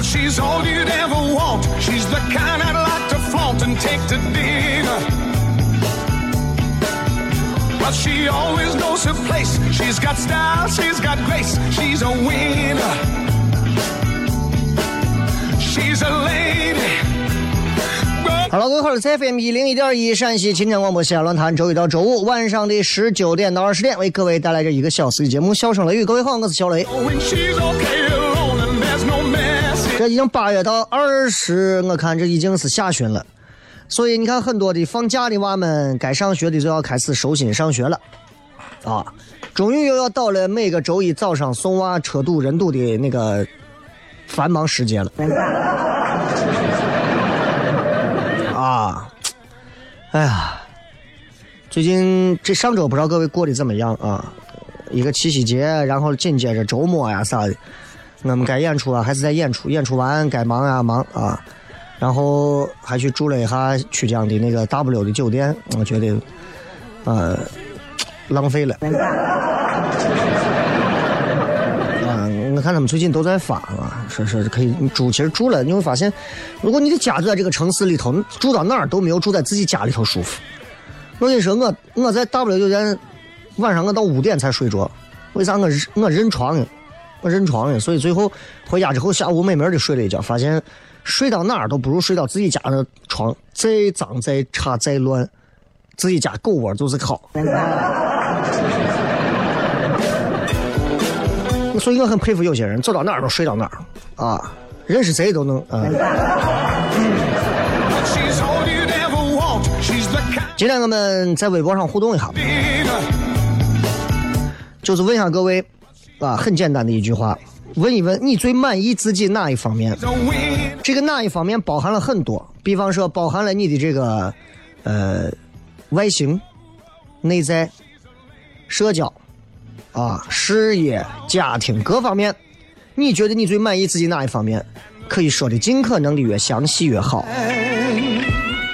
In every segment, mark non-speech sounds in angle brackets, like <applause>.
She's all you'd ever want. She's the kind I'd like to flaunt and take to dinner. But she always knows her place. She's got style, she's got grace. She's a winner. She's a lady. Hello，各位好，我是 FM 一零一点一陕西秦腔广播西安论坛，周一到周五晚上的十九点到二十点，为各位带来这一个小时的节目《笑声雷雨》。各位好，我是小雷。这已经八月到二十，我看这已经是下旬了，所以你看很多的放假的娃们，该上学的就要开始收心上学了，啊，终于又要到了每个周一早上送娃车堵人堵的那个繁忙时间了，啊，哎呀，最近这上周不知道各位过得怎么样啊？一个七夕节，然后紧接着周末呀啥的。我们该演出啊，还是在演出。演出完该忙啊忙啊，然后还去住了一下曲江的那个 W 的酒店。我觉得，呃，浪费了。啊，我看他们最近都在发啊，说说可以住。其实住了，你会发现，如果你的家就在这个城市里头，住到哪儿都没有住在自己家里头舒服。我跟你说，我我在 W 酒店晚上我到五点才睡着，为啥我我认床？我认床了，所以最后回家之后下午美美的睡了一觉，发现睡到哪儿都不如睡到自己家的床，再脏再差再乱，自己家狗窝就是好。<laughs> 所以我很佩服有些人走到哪儿都睡到哪儿啊，认识谁都能啊。今天我们在微博上互动一下，就是问一下各位。啊，很简单的一句话，问一问你最满意自己哪一方面？这个哪一方面包含了很多，比方说包含了你的这个呃外形、内在、社交啊、事业、家庭各方面，你觉得你最满意自己哪一方面？可以说的尽可能的越详细越好。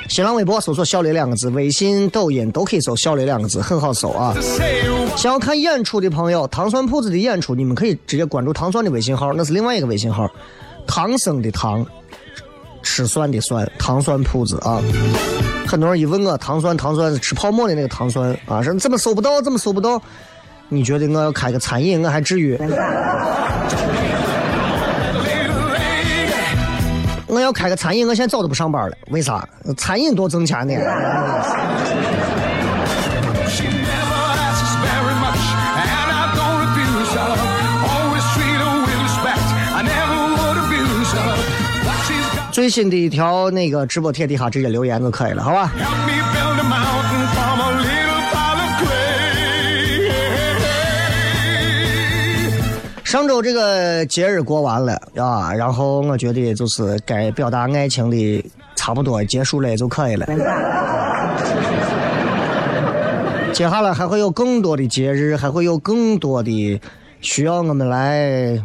新浪微博搜索“小雷”两个字，微信、抖音都可以搜“小雷”两个字，很好搜啊。想要看演出的朋友，糖蒜铺子的演出，你们可以直接关注糖蒜的微信号，那是另外一个微信号，唐僧的唐，吃蒜的蒜，糖蒜铺子啊。很多人一问我糖蒜，糖蒜是吃泡沫的那个糖蒜啊，说怎么搜不到，怎么搜不到？你觉得我要开个餐饮，我还至于？要开个餐饮，我现在早都不上班了。为啥？餐饮多挣钱呢。最新的一条那个直播贴底下直接留言就可以了，好吧？上周这个节日过完了啊，然后我觉得就是该表达爱情的差不多结束了就可以了。<laughs> 接下来还会有更多的节日，还会有更多的需要我们来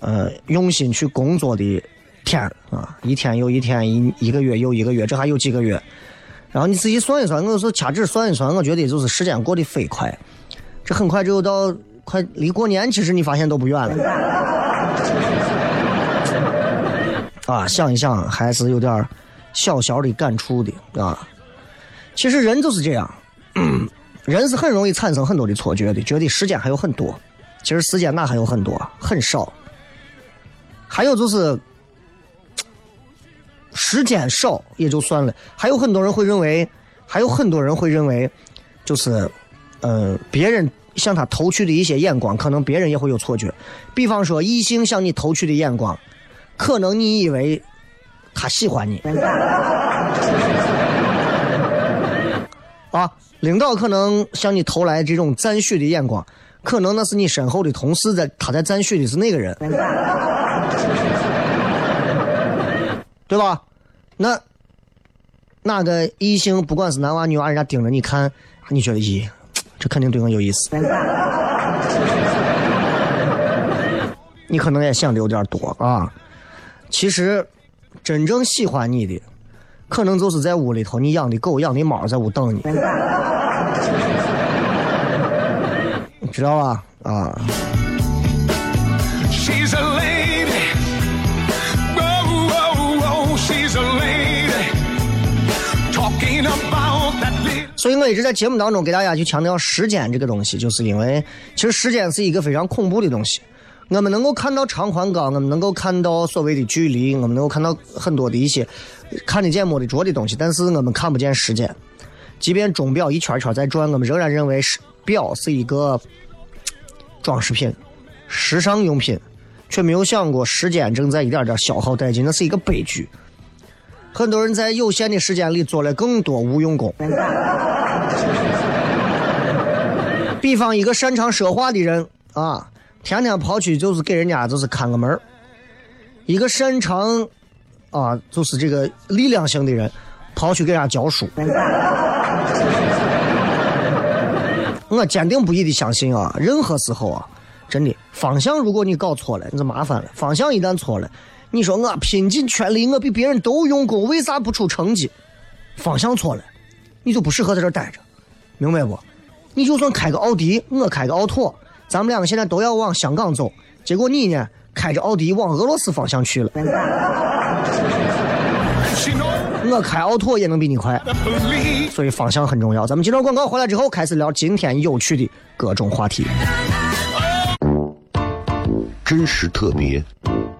呃用心去工作的天啊，一天又一天，一一个月又一个月，这还有几个月？然后你自己算一算，我说掐指算一算，我觉得就是时间过得飞快，这很快就到快离过年，其实你发现都不远了。<laughs> 啊，想一想还是有点小小的感触的啊。其实人就是这样。人是很容易产生很多的错觉的，觉得时间还有很多，其实时间哪还有很多，很少。还有就是，时间少也就算了，还有很多人会认为，还有很多人会认为，就是，呃，别人向他投去的一些眼光，可能别人也会有错觉。比方说，异性向你投去的眼光，可能你以为他喜欢你。啊，领导可能向你投来这种赞许的眼光，可能那是你身后的同事在，他在赞许的是那个人，对吧？那哪个异性，不管是男娃女娃，人家盯着你看，你觉得咦，这肯定对我有意思。你可能也想的有点多啊。其实，真正喜欢你的。可能就是在屋里头，你养的狗、养的猫在屋等你，你知道吧？啊。所以我一直在节目当中给大家去强调时间这个东西，就是因为其实时间是一个非常恐怖的东西。我们能够看到长宽高，我们能够看到所谓的距离，我们能够看到很多的一些看得见摸得着的东西，但是我们看不见时间。即便钟表一圈圈在转，我们仍然认为是表是一个 <laughs> 装饰品、时尚用品，却没有想过时间正在一点点消耗殆尽，那是一个悲剧。很多人在有限的时间里做了更多无用功。比方一个擅长说话的人啊。天天跑去就是给人家就是看个门一个擅长啊就是这个力量型的人跑去给人家教书。我坚定不移的相信啊，任何时候啊，真的方向如果你搞错了，你就麻烦了。方向一旦错了，你说我拼尽全力，我比别人都用功，为啥不出成绩？方向错了，你就不适合在这待着，明白不？你就算开个奥迪，我开个奥拓。咱们两个现在都要往香港走，结果你呢，开着奥迪往俄罗斯方向去了。我开奥拓也能比你快，所以方向很重要。咱们接着广告回来之后，开始聊今天有趣的各种话题。真实特别，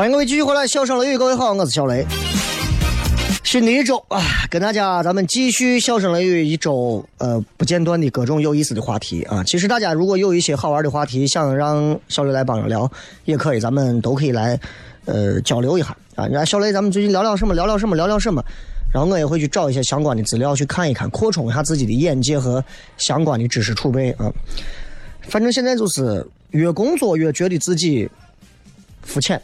欢迎各位继续回来，笑声雷雨，各位好，我是小雷。新的一周啊，跟大家咱们继续笑声雷雨一周，呃，不间断的各种有意思的话题啊。其实大家如果有一些好玩的话题，想让小雷来帮着聊，也可以，咱们都可以来，呃，交流一下啊。你看小雷，咱们最近聊聊什么？聊聊什么？聊聊什么？然后我也会去找一些相关的资料去看一看，扩充一下自己的眼界和相关的知识储备啊。反正现在就是越工作越觉得自己肤浅。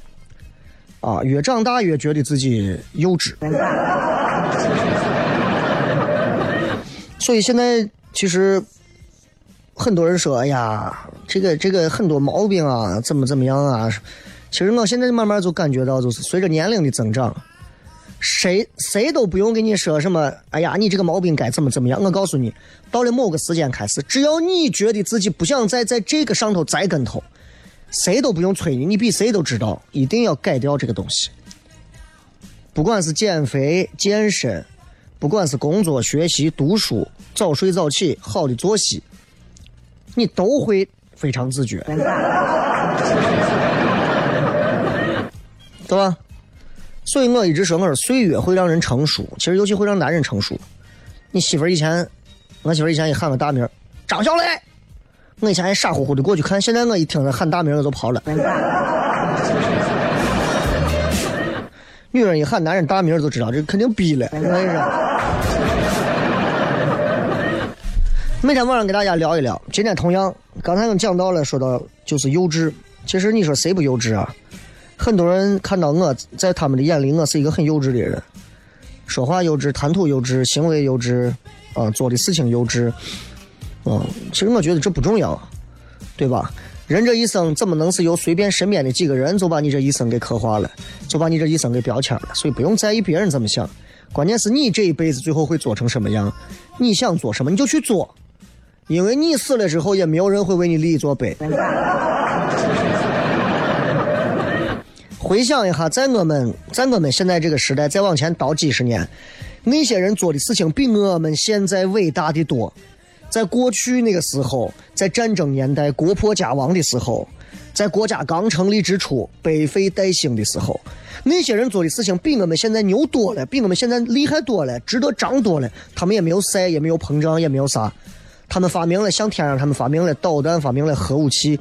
啊，越长大越觉得自己幼稚，<laughs> 所以现在其实很多人说：“哎呀，这个这个很多毛病啊，怎么怎么样啊？”其实我现在慢慢就感觉到，就是随着年龄的增长，谁谁都不用给你说什么：“哎呀，你这个毛病该怎么怎么样。”我告诉你，到了某个时间开始，只要你觉得自己不想再在这个上头栽跟头。谁都不用催你，你比谁都知道，一定要改掉这个东西。不管是减肥、健身，不管是工作、学习、读书、早睡早起、好的作息，你都会非常自觉，<laughs> 对吧？所以我一直说，我说岁月会让人成熟，其实尤其会让男人成熟。你媳妇以前，我媳妇以前也喊个大名，张小雷。我以前还傻乎乎的过去看，现在我一听他喊大名我就跑了。女人一喊男人大名就知道这肯定逼了。我每天晚上给大家聊一聊，今天同样，刚才我们讲到了，说到就是幼稚。其实你说谁不幼稚啊？很多人看到我在他们的眼里，我是一个很幼稚的人，说话幼稚，谈吐幼稚，行为幼稚，啊，做的事情幼稚。嗯，其实我觉得这不重要，对吧？人这一生怎么能是由随便身边的几个人就把你这一生给刻画了，就把你这一生给标签了？所以不用在意别人怎么想，关键是你这一辈子最后会做成什么样？你想做什么你就去做，因为你死了之后也没有人会为你立一座碑。回想一下，在我们在我们现在这个时代再往前倒几十年，那些人做的事情比我们现在伟大的多。在过去那个时候，在战争年代国破家亡的时候，在国家刚成立之初百废待兴的时候，那些人做的事情比我们现在牛多了，比我们现在厉害多了，值得涨多了。他们也没有晒，也没有膨胀，也没有啥。他们发明了向天上，他们发明了导弹，发明了核武器，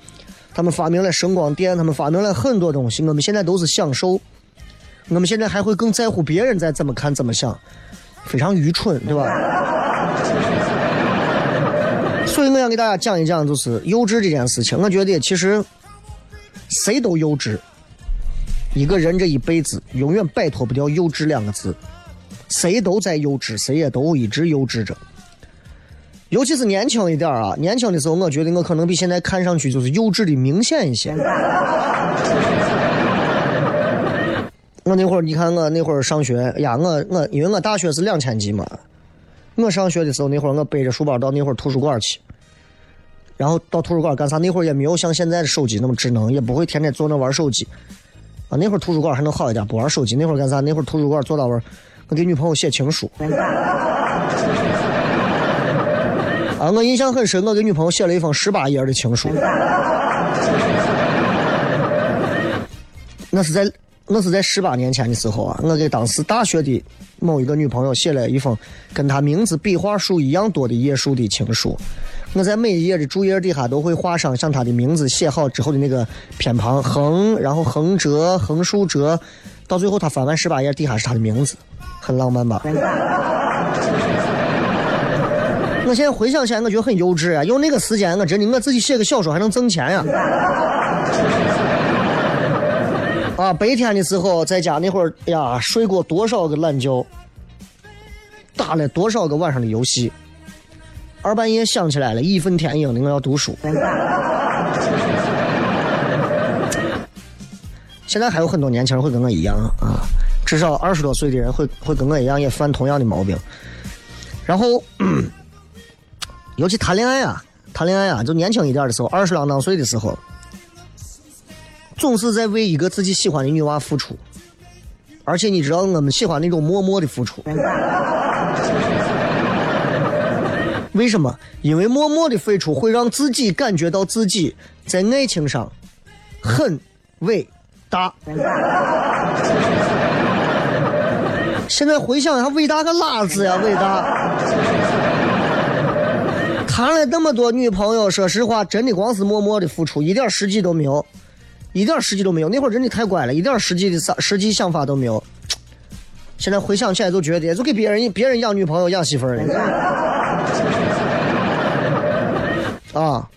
他们发明了声光电，他们发明了很多东西。我们现在都是享受，我们现在还会更在乎别人在怎么看怎么想，非常愚蠢，对吧？所以我想给大家讲一讲，就是幼稚这件事情。我觉得其实谁都幼稚，一个人这一辈子永远摆脱不掉“幼稚”两个字。谁都在幼稚，谁也都一直幼稚着。尤其是年轻一点啊，年轻的时候，我觉得我可能比现在看上去就是幼稚的明显一些。我那会儿，你看我那会儿上学，呀，我我因为我大学是两千级嘛，我上学的时候那会儿，我背着书包到那会儿图书馆去。然后到图书馆干啥？那会儿也没有像现在的手机那么智能，也不会天天坐那玩手机。啊，那会儿图书馆还能好一点，不玩手机。那会儿干啥？那会儿图书馆坐那玩，我给女朋友写情书。啊，我印象很深，我给女朋友写了一封十八页的情书。那是在我是在十八年前的时候啊，我给当时大学的某一个女朋友写了一封跟她名字笔画数一样多的页数的情书。我在每一页的注页底下都会画上像她的名字写好之后的那个偏旁横，然后横折、横竖折，到最后他翻完十八页，底下是他的名字，很浪漫吧？<laughs> 我现在回想起来，我觉得很幼稚啊！用那个时间，我真的我自己写个小说还能挣钱呀！啊白天的时候在家那会儿呀，睡过多少个懒觉，打了多少个晚上的游戏。二半夜想起来了，义愤填膺的我要读书。<laughs> 现在还有很多年轻人会跟我一样啊，至少二十多岁的人会会跟我一样也犯同样的毛病。然后，尤其谈恋爱啊，谈恋爱啊，就年轻一点的时候，二十郎当岁的时候，总是在为一个自己喜欢的女娃付出，而且你知道我们喜欢那种默默的付出。为什么？因为默默的付出会让自己感觉到自己在爱情上很伟大。现在回想，一下伟大个拉子呀，伟大！谈了那么多女朋友，说实话，真的光是默默的付出，一点实际都没有，一点实际都没有。那会儿真的太乖了，一点实际的想实际想法都没有。现在回想起来，都觉得就给别人别人养女朋友、养媳妇儿了啊，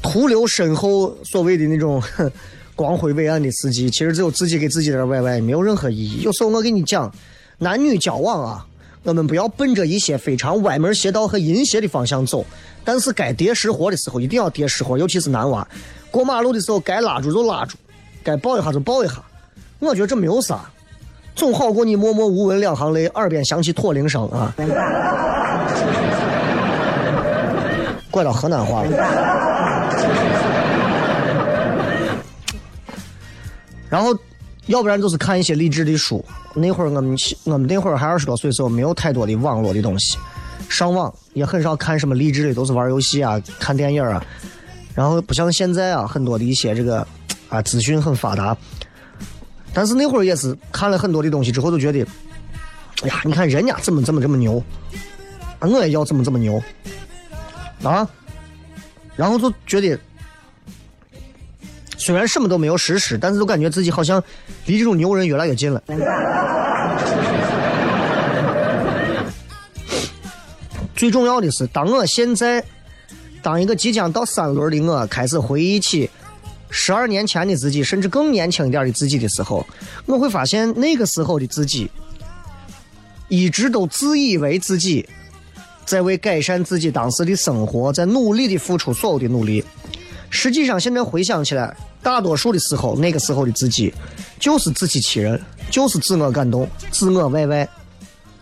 徒留身后所谓的那种 <laughs> 光辉伟岸的事迹，其实只有自己给自己点歪歪，没有任何意义。有时候我跟你讲。男女交往啊，我们不要奔着一些非常歪门邪道和淫邪的方向走，但是该叠实货的时候一定要叠实货，尤其是男娃，过马路的时候该拉住就拉住，该抱一下就抱一下。我觉得这没有啥，总好过你默默无闻两行泪，耳边响起驼铃声啊。拐到河南话了。然后。要不然就是看一些励志的书。那会儿我们我们那会儿还二十多岁时候，没有太多的网络的东西，上网也很少看什么励志的，都是玩游戏啊、看电影啊。然后不像现在啊，很多的一些这个啊资讯很发达。但是那会儿也是看了很多的东西之后，就觉得，哎呀，你看人家怎么怎么这么牛，我也要怎么怎么牛啊。然后就觉得。虽然什么都没有实施，但是都感觉自己好像离这种牛人越来越近了。<laughs> 最重要的是，当我现在当一个即将到三轮的我开始回忆起十二年前的自己，甚至更年轻一点的自己的时候，我会发现那个时候的自己一直都自以为自己在为改善自己当时的生活，在努力的付出所有的努力。实际上，现在回想起来，大多数的时候，那个时候的自己就是自欺欺人，就是自我感动，自我歪歪，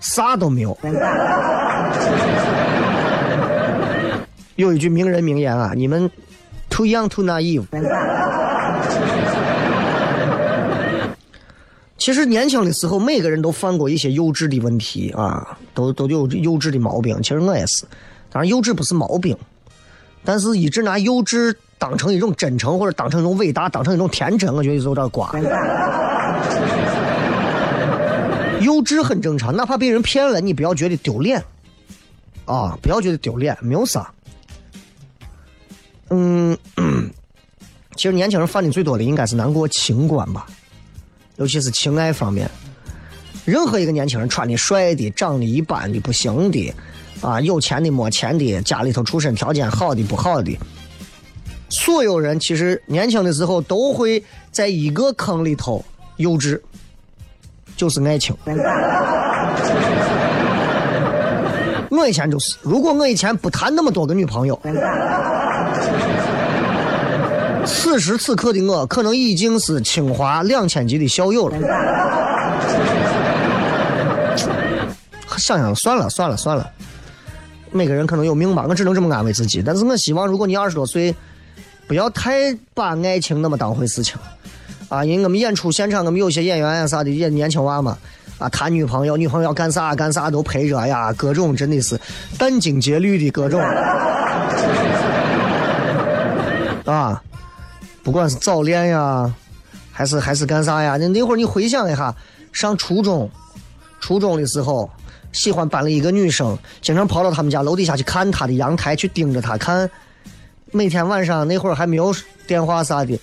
啥都没有。有一句名人名言啊，你们 too young too naive。其实年轻的时候，每个人都犯过一些幼稚的问题啊，都都有幼稚的毛病。其实我也是，当然幼稚不是毛病，但是一直拿幼稚。当成一种真诚，或者当成一种伟大，当成一种天真，我觉得有点瓜。幼稚很正常，哪怕被人骗了，你不要觉得丢脸啊！不要觉得丢脸，没有啥。嗯，<clears throat> 其实年轻人犯的最多的应该是难过情关吧，尤其是情爱方面。任何一个年轻人，穿的帅的，长得一般的不行的，啊，有钱的没钱的，家里头出身条件好的不好的。所有人其实年轻的时候都会在一个坑里头幼稚，就是爱情。我以前就是，如果我以前不谈那么多个女朋友，此时此刻的我可能已经是清华两千级的校友了。想想算了算了算了，每个人可能有命吧，我只能这么安慰自己。但是我希望，如果你二十多岁。不要太把爱情那么当回事情，啊！因为我们演出现场，我们有些演员啊啥的，也年轻娃嘛，啊，谈女朋友，女朋友要干啥干啥都陪着呀，各种真的是殚精竭虑的各种，啊，不管是早恋呀，还是还是干啥呀？那那会儿你回想一下，上初中，初中的时候，喜欢班里一个女生，经常跑到他们家楼底下去看她的阳台，去盯着她看。每天晚上那会儿还没有电话啥的，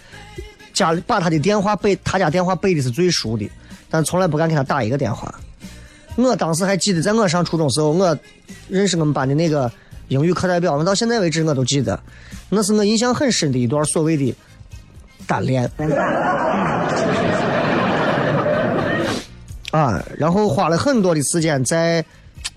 家里把他的电话背，他家电话背的是最熟的，但从来不敢给他打一个电话。我当时还记得，在我上初中时候，我认识我们班的那个英语课代表，我到现在为止我都记得，那是我印象很深的一段所谓的单恋。<laughs> 啊，然后花了很多的时间在。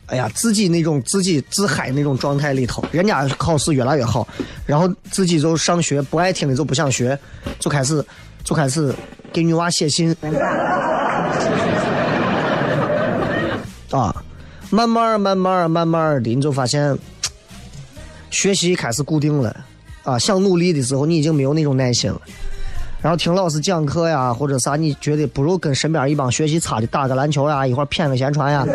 哎呀，自己那种自己自嗨那种状态里头，人家考试越来越好，然后自己就上学不爱听的就不想学，就开始就开始给女娃写信。<laughs> 啊，慢慢慢慢慢慢的，你就发现学习开始固定了啊，想努力的时候你已经没有那种耐心了，然后听老师讲课呀或者啥，你觉得不如跟身边一帮学习差的打个篮球呀，一会儿谝个闲传呀。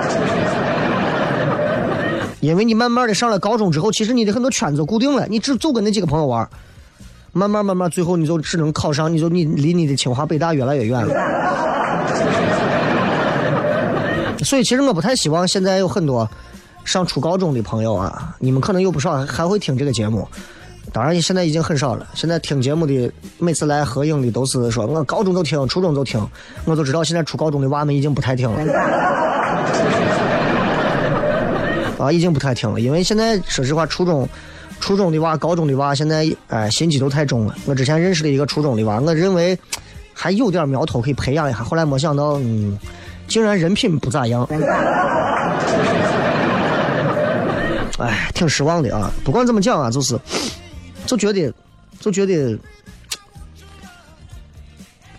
<laughs> 因为你慢慢的上了高中之后，其实你的很多圈子固定了，你只走跟那几个朋友玩慢慢慢慢，最后你就只能考上，你就你离你的清华北大越来越远了。所以其实我不太希望现在有很多上初高中的朋友啊，你们可能有不少还会听这个节目。当然，现在已经很少了。现在听节目的，每次来合影的都是说我高中就听，初中就听。我都知道现在初高中的娃们已经不太听了，<laughs> 啊，已经不太听了。因为现在说实话，初中、初中的娃、高中的娃，现在哎心机都太重了。我之前认识的一个初中的娃，我认为还有点苗头可以培养一下，后来没想到，嗯，竟然人品不咋样。哎，挺失望的啊。不管怎么讲啊，就是。就觉得，就觉得，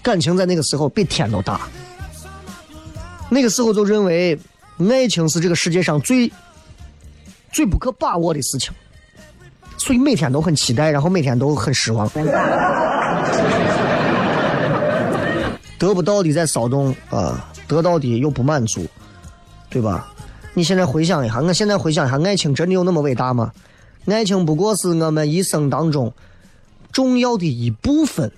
感情在那个时候比天都大。那个时候就认为，爱情是这个世界上最最不可把握的事情，所以每天都很期待，然后每天都很失望。得不到的在骚动啊，得到的又不满足，对吧？你现在回想一下，我现在回想一下，爱情真的有那么伟大吗？爱情不过是我们一生当中重要的一部分，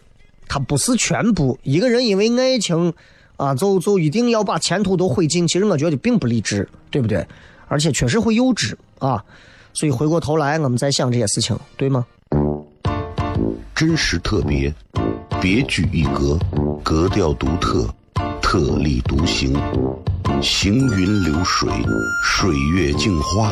它不是全部。一个人因为爱情啊，就就一定要把前途都毁尽，其实我觉得并不理智，对不对？而且确实会幼稚啊。所以回过头来，我们在想这些事情，对吗？真实特别，别具一格，格调独特，特立独行，行云流水，水月镜花。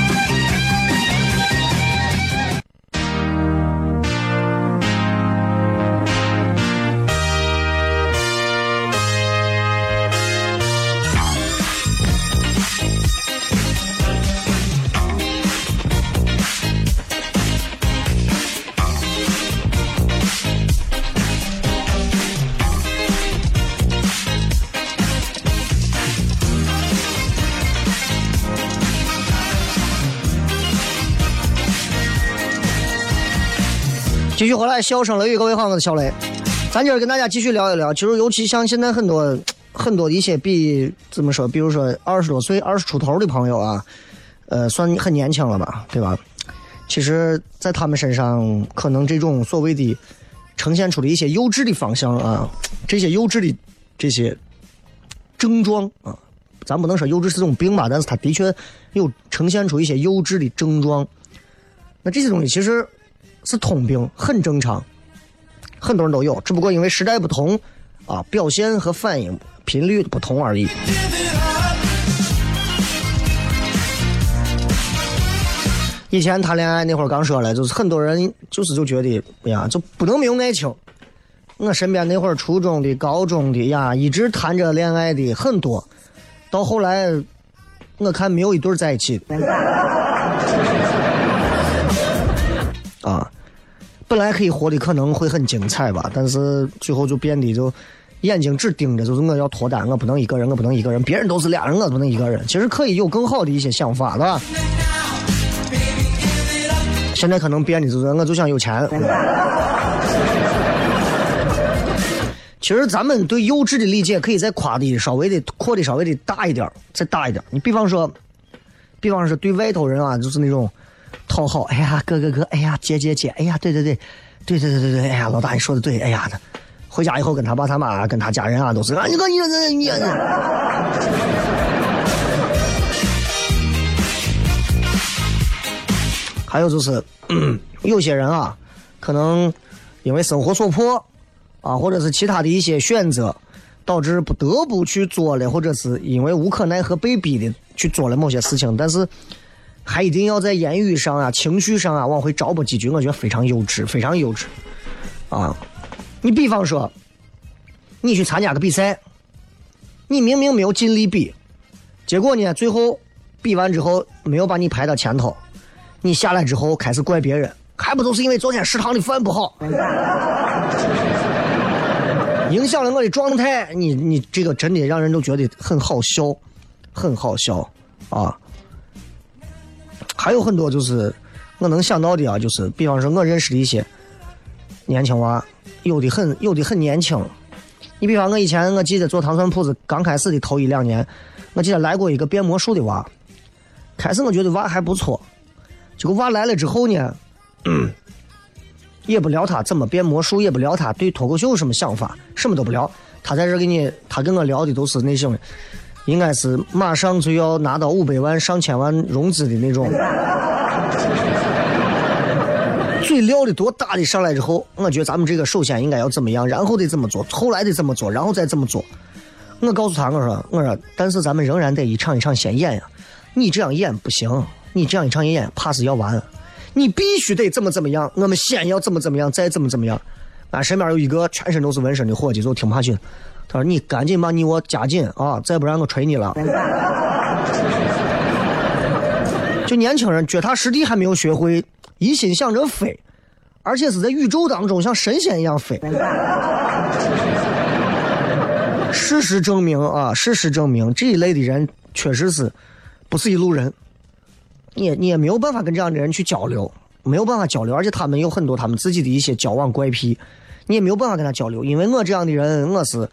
继续回来，笑声雷雨，各位好，我是小雷。咱今儿跟大家继续聊一聊，其实尤其像现在很多很多的一些比怎么说，比如说二十多岁、二十出头的朋友啊，呃，算很年轻了吧，对吧？其实，在他们身上，可能这种所谓的呈现出的一些幼稚的方向啊，这些幼稚的这些症状啊，咱不能说幼稚是种病吧，但是他的确有呈现出一些幼稚的症状。那这些东西其实。是通病，很正常，很多人都有，只不过因为时代不同，啊，表现和反应频率不同而已。以前谈恋爱那会儿刚说了，就是很多人就是就觉得，哎呀，就不能没有爱情。我身边那会儿初中的、高中的呀，一直谈着恋爱的很多，到后来我看没有一对在一起的。啊，本来可以活的可能会很精彩吧，但是最后就变得就眼睛只盯着，就是我要脱单，我不能一个人，我不能一个人，别人都是俩人，我不能一个人。其实可以有更好的一些想法，是吧？现在可能变的就是我就想有钱。其实咱们对幼稚的理解可以再夸的稍微的扩的稍微的大一点，再大一点。你比方说，比方说对外头人啊，就是那种。讨好，哎呀，哥哥哥，哎呀，姐姐姐，哎呀，对对对，对对对对对，哎呀，老大你说的对，哎呀，回家以后跟他爸他妈跟他家人啊都是啊，你个你你你，还有就是，有些人啊，可能因为生活所迫啊，或者是其他的一些选择，导致不得不去做了，或者是因为无可奈何被逼的去做了某些事情，但是。还一定要在言语上啊、情绪上啊往回找补几句，我觉得非常幼稚，非常幼稚，啊！你比方说，你去参加个比赛，你明明没有尽力比，结果呢，最后比完之后没有把你排到前头，你下来之后开始怪别人，还不都是因为昨天食堂的饭不好，<laughs> 影响了我的状态。你你这个真的让人都觉得很好笑，很好笑啊！还有很多就是我能想到的啊，就是比方说我认识的一些年轻娃，有的很有的很年轻。你比方我以前我记得做糖蒜铺子刚开始的头一两年，我记得来过一个变魔术的娃，开始我觉得娃还不错，结果娃来了之后呢。<clears throat> 也不聊他怎么变魔术，也不聊他对脱口秀有什么想法，什么都不聊。他在这给你，他跟我聊的都是那种，应该是马上就要拿到五百万、上千万融资的那种。嘴撂的多大的上来之后，我觉得咱们这个首先应该要怎么样，然后得怎么做，后来得怎么做，然后再怎么做。我告诉他，我说，我说，但是咱们仍然得一场一场先演呀。你这样演不行，你这样一场一演，怕是要完。你必须得怎么怎么样，我们先要怎么怎么样，再怎么怎么样。俺身边有一个全身都是纹身的伙计，就听不下去了。他说：“你赶紧把你我加紧啊，再不然我锤你了。” <laughs> 就年轻人脚踏实地还没有学会，一心想着飞，而且是在宇宙当中像神仙一样飞。事实证明啊，事实证明这一类的人确实是不是一路人。你你也没有办法跟这样的人去交流，没有办法交流，而且他们有很多他们自己的一些交往怪癖，你也没有办法跟他交流。因为我这样的人，我是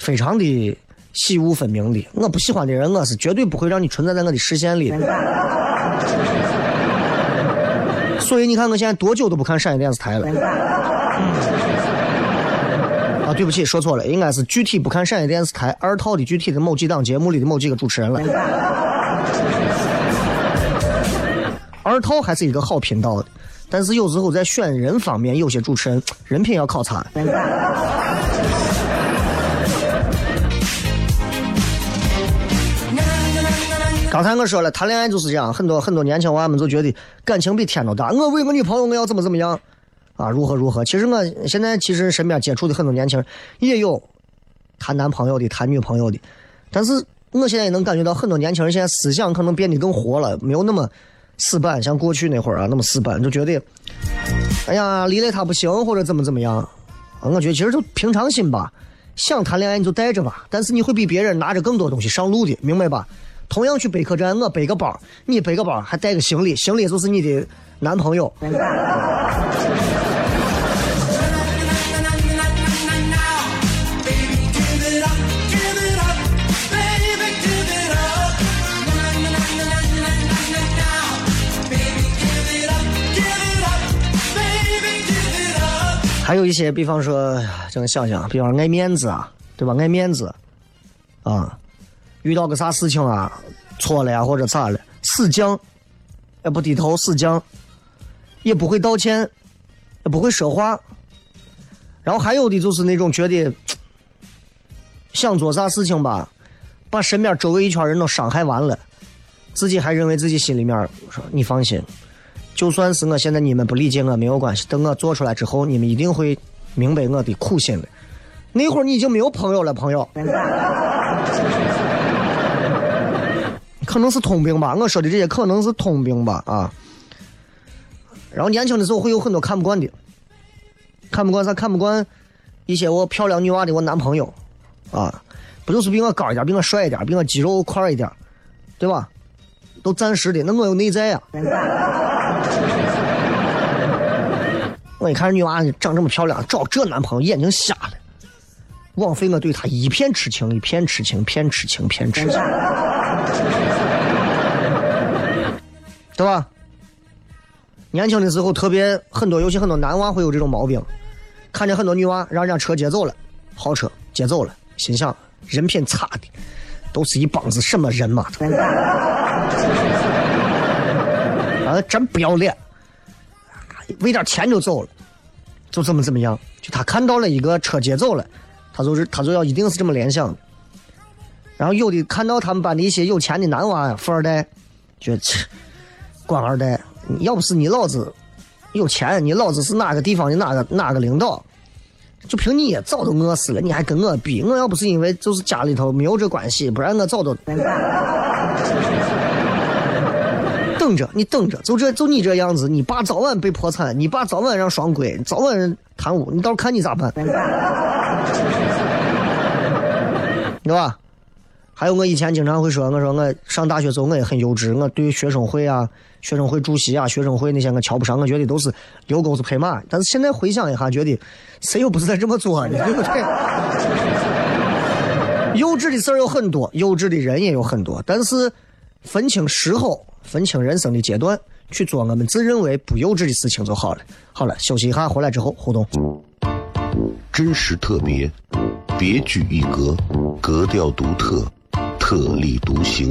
非常的喜恶分明的。我不喜欢的人，我是绝对不会让你存在在我的视线里的。<laughs> 所以你看，我现在多久都不看陕西电视台了。啊，对不起，说错了，应该是具体不看陕西电视台二套的具体的某几档节目里的某几个主持人了。二套还是一个好频道的，但是有时候在选人方面，有些主持人人品要考察。刚才我说了，谈恋爱就是这样，很多很多年轻娃们就觉得感情比天都大。我为我女朋友，我要怎么怎么样啊？如何如何？其实我现在其实身边接触的很多年轻人也有谈男朋友的，谈女朋友的，但是我现在也能感觉到很多年轻人现在思想可能变得更活了，没有那么。死板，像过去那会儿啊，那么死板，就觉得，哎呀，离了他不行，或者怎么怎么样。我觉得其实就平常心吧，想谈恋爱你就带着吧，但是你会比别人拿着更多东西上路的，明白吧？同样去北客栈，我背个包，你背个包还带个行李，行李就是你的男朋友。还有一些，比方说，这个想想，比方爱面子啊，对吧？爱面子，啊，遇到个啥事情啊，错了呀，或者咋了，死犟，也不低头，死犟，也不会道歉，也不会说话。然后还有的就是那种觉得想做啥事情吧，把身边周围一圈人都伤害完了，自己还认为自己心里面说你放心。就算是我现在你们不理解我没有关系，等我做出来之后，你们一定会明白我的苦心的。那会儿你已经没有朋友了，朋友。<laughs> 可能是通病吧，我说的这些可能是通病吧啊。然后年轻的时候会有很多看不惯的，看不惯啥？看不惯一些我漂亮女娃的我男朋友啊，不就是比我高一点，比我帅一点，比我肌肉块一点，对吧？都暂时的，那我有内在呀。<laughs> 我一看女娃长这么漂亮，找这男朋友眼睛瞎了。枉费我对她一片痴情，一片痴情，片痴情，片痴情，对吧？年轻的时候特别很多，尤其很多男娃会有这种毛病，看见很多女娃让人家车接走了，豪车接走了，心想人品差的都是一帮子什么人嘛？<laughs> 啊，真不要脸！为点钱就走了，就怎么怎么样？就他看到了一个车接走了，他就是他就要一定是这么联想的。然后有的看到他们班的一些有钱的男娃呀，富二代，觉得官二代，要不是你老子有钱，你老子是哪个地方的哪个哪个领导，就凭你早都饿死了，你还跟我比？我要不是因为就是家里头没有这关系，不然我早都。等着，你等着，就这就你这样子，你爸早晚被破产，你爸早晚让双规，早晚贪污，你到时候看你咋办，对吧？还有我以前经常会说，我说我上大学时候我也很幼稚，我对学生会啊、学生会主席啊、学生会那些我瞧不上，我觉得都是遛狗子拍马。但是现在回想一下，觉得谁又不是在这么做的，对不对？<laughs> 幼稚的事儿有很多，幼稚的人也有很多，但是分清时候、分清人生的阶段，去做我们自认为不幼稚的事情就好了。好了，休息一下，回来之后互动。真实特别，别具一格，格调独特，特立独行，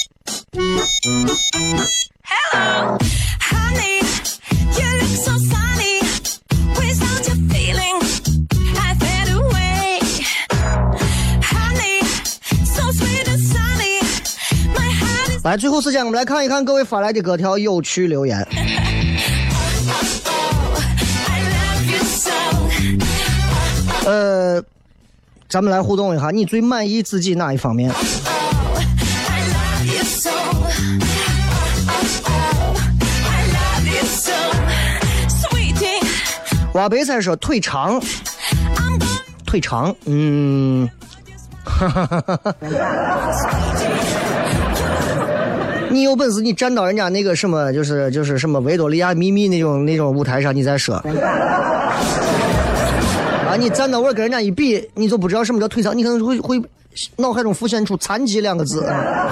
Honey, you look so sunny. Without your feeling, I fade away. Honey, so sweet and sunny. My heart is 来，最后时间我们来看一看各位发来的各条有趣留言。呃，咱们来互动一下，你最满意自己哪一方面？挖白菜说腿长，I'm gonna 腿长，嗯，<laughs> 你有本事你站到人家那个什么，就是就是什么维多利亚秘密那种那种舞台上，你再说。啊，你站到我跟人家一比，你就不知道什么叫腿长，你可能会会脑海中浮现出残疾两个字。啊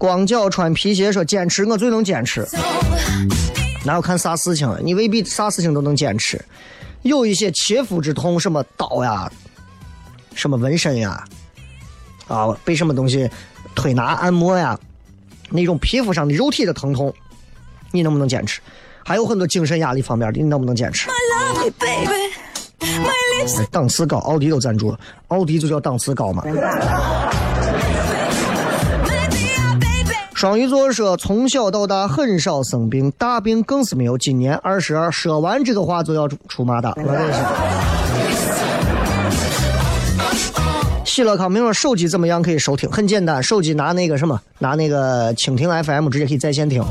光脚穿皮鞋说坚持，我最能坚持。哪有看啥事情，你未必啥事情都能坚持。有一些切肤之痛，什么刀呀，什么纹身呀，啊，被什么东西推拿按摩呀，那种皮肤上的肉体的疼痛，你能不能坚持？还有很多精神压力方面的，你能不能坚持档次高，奥迪都赞助了，奥迪就叫档次高嘛。双鱼座说，从小到大很少生病，大病更是没有。今年二十二，说完这个话就要出出马达，喜乐康明说手机怎么样可以收听？很简单，手机拿那个什么，拿那个蜻蜓 FM 直接可以在线听，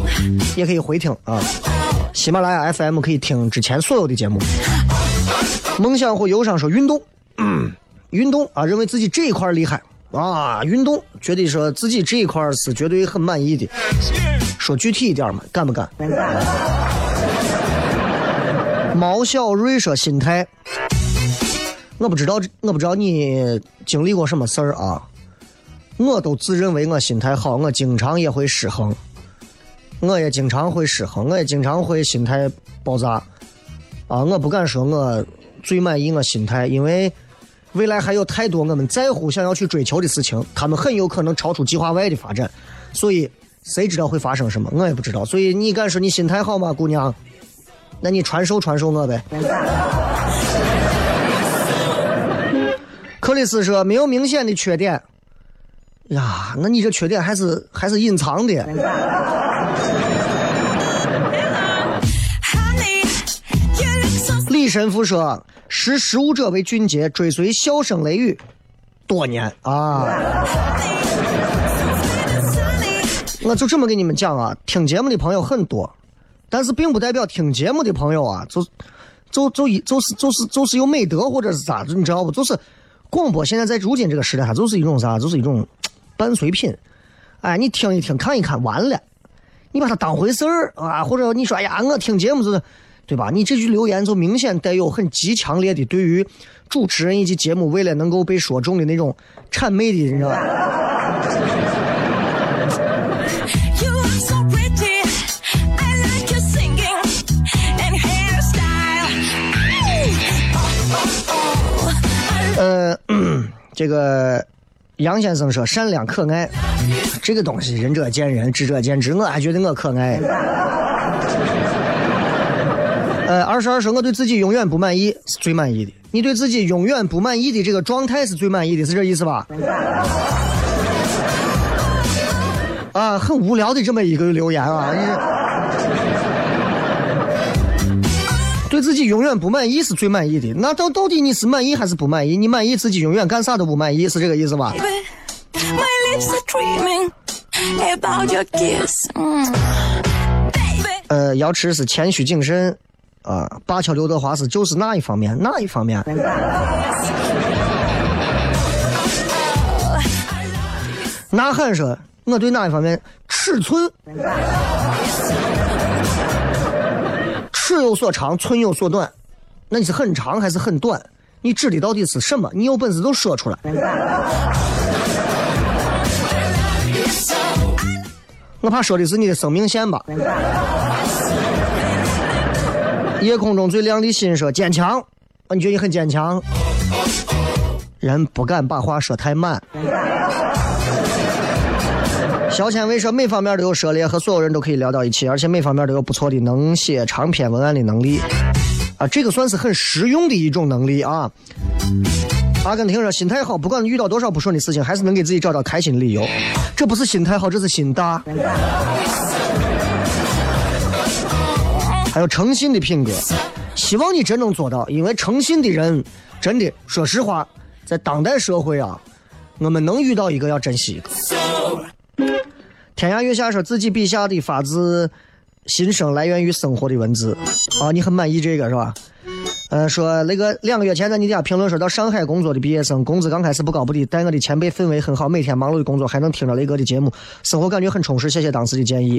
也可以回听啊。喜马拉雅 FM 可以听之前所有的节目。梦想或忧伤说运动，嗯，运动啊，认为自己这一块厉害啊，运动觉得说自己这一块是绝对很满意的。说具体一点嘛，干不干？毛小瑞说心态，我不知道，我不知道你经历过什么事儿啊。我都自认为我心态好，我经常也会失衡，我也经常会失衡，我也经常会心态爆炸。啊，我不敢说我最满意我心态，因为未来还有太多我们在乎、想要去追求的事情，他们很有可能超出计划外的发展，所以谁知道会发生什么，我也不知道。所以你敢说你心态好吗，姑娘？那你传授传授我呗。克里斯说没有明显的缺点，呀，那你这缺点还是还是隐藏的。神父说：“识时务者为俊杰，追随笑声雷雨多年啊。”我就这么跟你们讲啊，听节目的朋友很多，但是并不代表听节目的朋友啊，就就就一就是就是就是有美德或者是咋子，你知道不？就是广播现在在如今这个时代，它就是一种啥？就是一种伴随品。哎，你听一听，看一看，完了，你把它当回事儿啊？或者你说，哎呀，我听节目就是，对吧？你这句留言就明显带有很极强烈的对于主持人以及节目为了能够被说中的那种谄媚的，你知道吧. Oh, oh, oh. 呃，这个杨先生说善良可爱，这个东西仁者见仁，智者见智，我还觉得我可爱。呃，二十二说我对自己永远不满意是最满意的，你对自己永远不满意的这个状态是最满意的，是这意思吧？啊，很无聊的这么一个留言啊！你对自己永远不满意是最满意的，那到到底你是满意还是不满意？你满意自己永远干啥都不满意，是这个意思吧. Mm. 呃，瑶池是谦虚谨慎，啊、灞桥刘德华是就是哪一方面？哪一方面？呐喊说，我对哪一方面？尺寸，尺有所长，寸有所短。那你是很长还是很短？你指的到底是什么？你有本事就说出来。我怕说的是你的生命线吧。夜空中最亮的星说坚强，啊，你觉得你很坚强？人不敢把话说太满。小千为说每方面都有涉猎，和所有人都可以聊到一起，而且每方面都有不错的能写长篇文案的能力。啊，这个算是很实用的一种能力啊。阿根廷说心态好，不管遇到多少不顺的事情，还是能给自己找到开心的理由。这不是心态好，这是心大。还有诚信的品格，希望你真能做到，因为诚信的人，真的，说实话，在当代社会啊，我们能遇到一个要珍惜一个。天涯月下说自己笔下的发自心声来源于生活的文字啊，你很满意这个是吧？呃，说那个两个月前在你底下评论说到上海工作的毕业生，工资刚开始不高不低，但我的前辈氛围很好，每天忙碌的工作还能听着雷哥的节目，生活感觉很充实。谢谢当时的建议。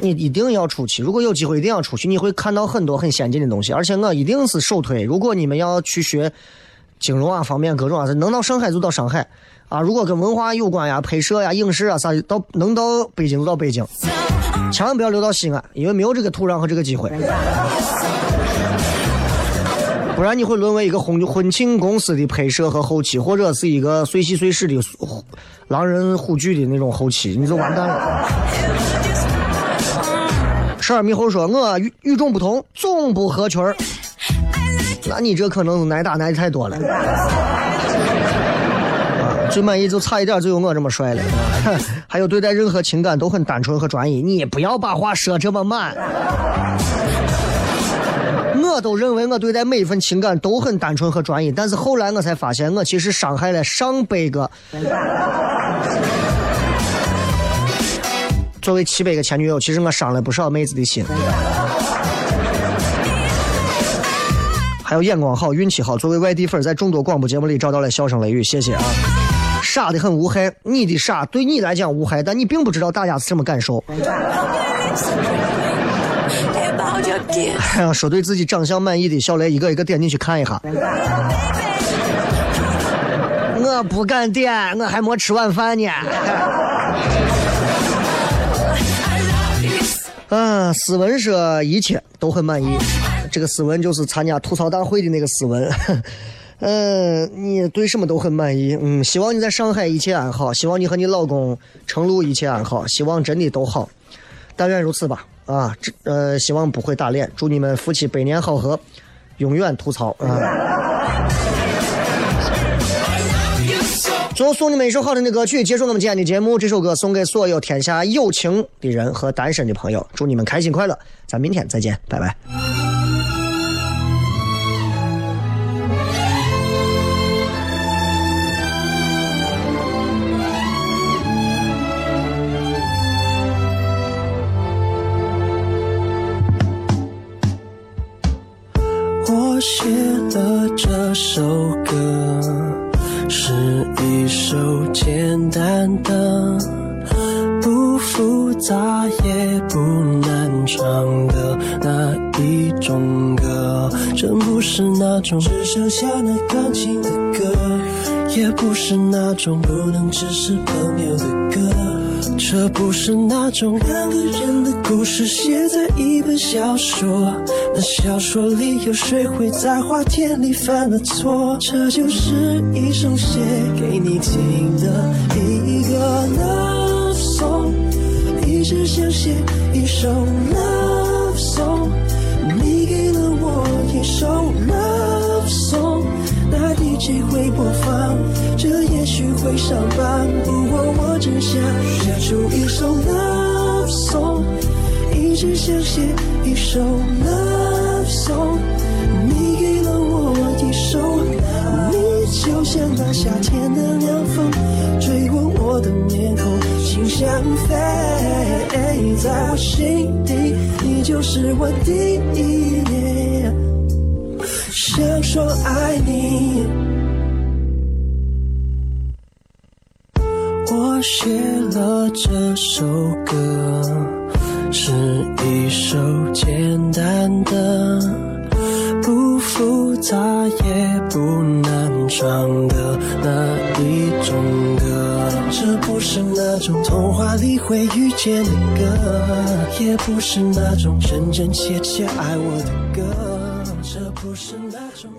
你一定要出去，如果有机会一定要出去，你会看到很多很先进的东西。而且我一定是首推，如果你们要去学金融啊方面各种啊，能到上海就到上海啊。如果跟文化有关呀、拍摄呀、影视啊啥的，到能到北京就到北京，千万不要留到西安，因为没有这个土壤和这个机会。不然你会沦为一个婚婚庆公司的拍摄和后期，或者是一个随戏随事的狼人虎踞的那种后期，你就完蛋了。十二猕猴说：“我与与众不同，总不合群儿。”那你这可能挨打挨的太多了。<laughs> 啊，最满意就差一点就有我这么帅了。<laughs> 还有对待任何情感都很单纯和专一，你不要把话说这么满。<laughs> 我都认为我对待每一份情感都很单纯和专一，但是后来我才发现，我其实伤害了上百个。作为七百个前女友，其实我伤了不少妹子的心。还有眼光好、运气好，作为外地粉，在众多广播节目里找到了笑声雷雨，谢谢啊！傻的很无害，你的傻对你来讲无害，但你并不知道大家是什么感受。哎呀，说对自己长相满意的小雷，一个一个点进去看一下。我不敢点，我还没吃晚饭呢。啊，斯文说一切都很满意。这个斯文就是参加吐槽大会的那个斯文。嗯，<laughs> 你对什么都很满意。嗯，希望你在上海一切安好，希望你和你老公程璐一切安好，希望真的都好。但愿如此吧。啊，这呃，希望不会打脸。祝你们夫妻百年好合，永远吐槽啊！最后送你们一首好听的歌曲，结束我们今天的节目。这首歌送给所有天下有情的人和单身的朋友，祝你们开心快乐。咱明天再见，拜拜。我写的这首歌一首简单的、不复杂也不难唱的那一种歌。真不是那种只剩下那钢琴的歌，也不是那种不能只是朋友的歌。这不是那种两个人的故事，写在一本小说。那小说里有谁会在花田里犯了错？这就是一首写给你听的一个 love song，一直想写一首 love song，你给了我一首 love song。那 DJ 会播放，这也许会上榜。不过我只想写出一首 love song，一直想写一首 love song。你给了我一首，你就像那夏天的凉风，吹过我的面孔，心像飞，在我心底，你就是我第一。想说爱你。我写了这首歌，是一首简单的、不复杂也不难唱的那一种歌。这不是那种童话里会遇见的歌，也不是那种真真切切爱我的歌。这不是那种。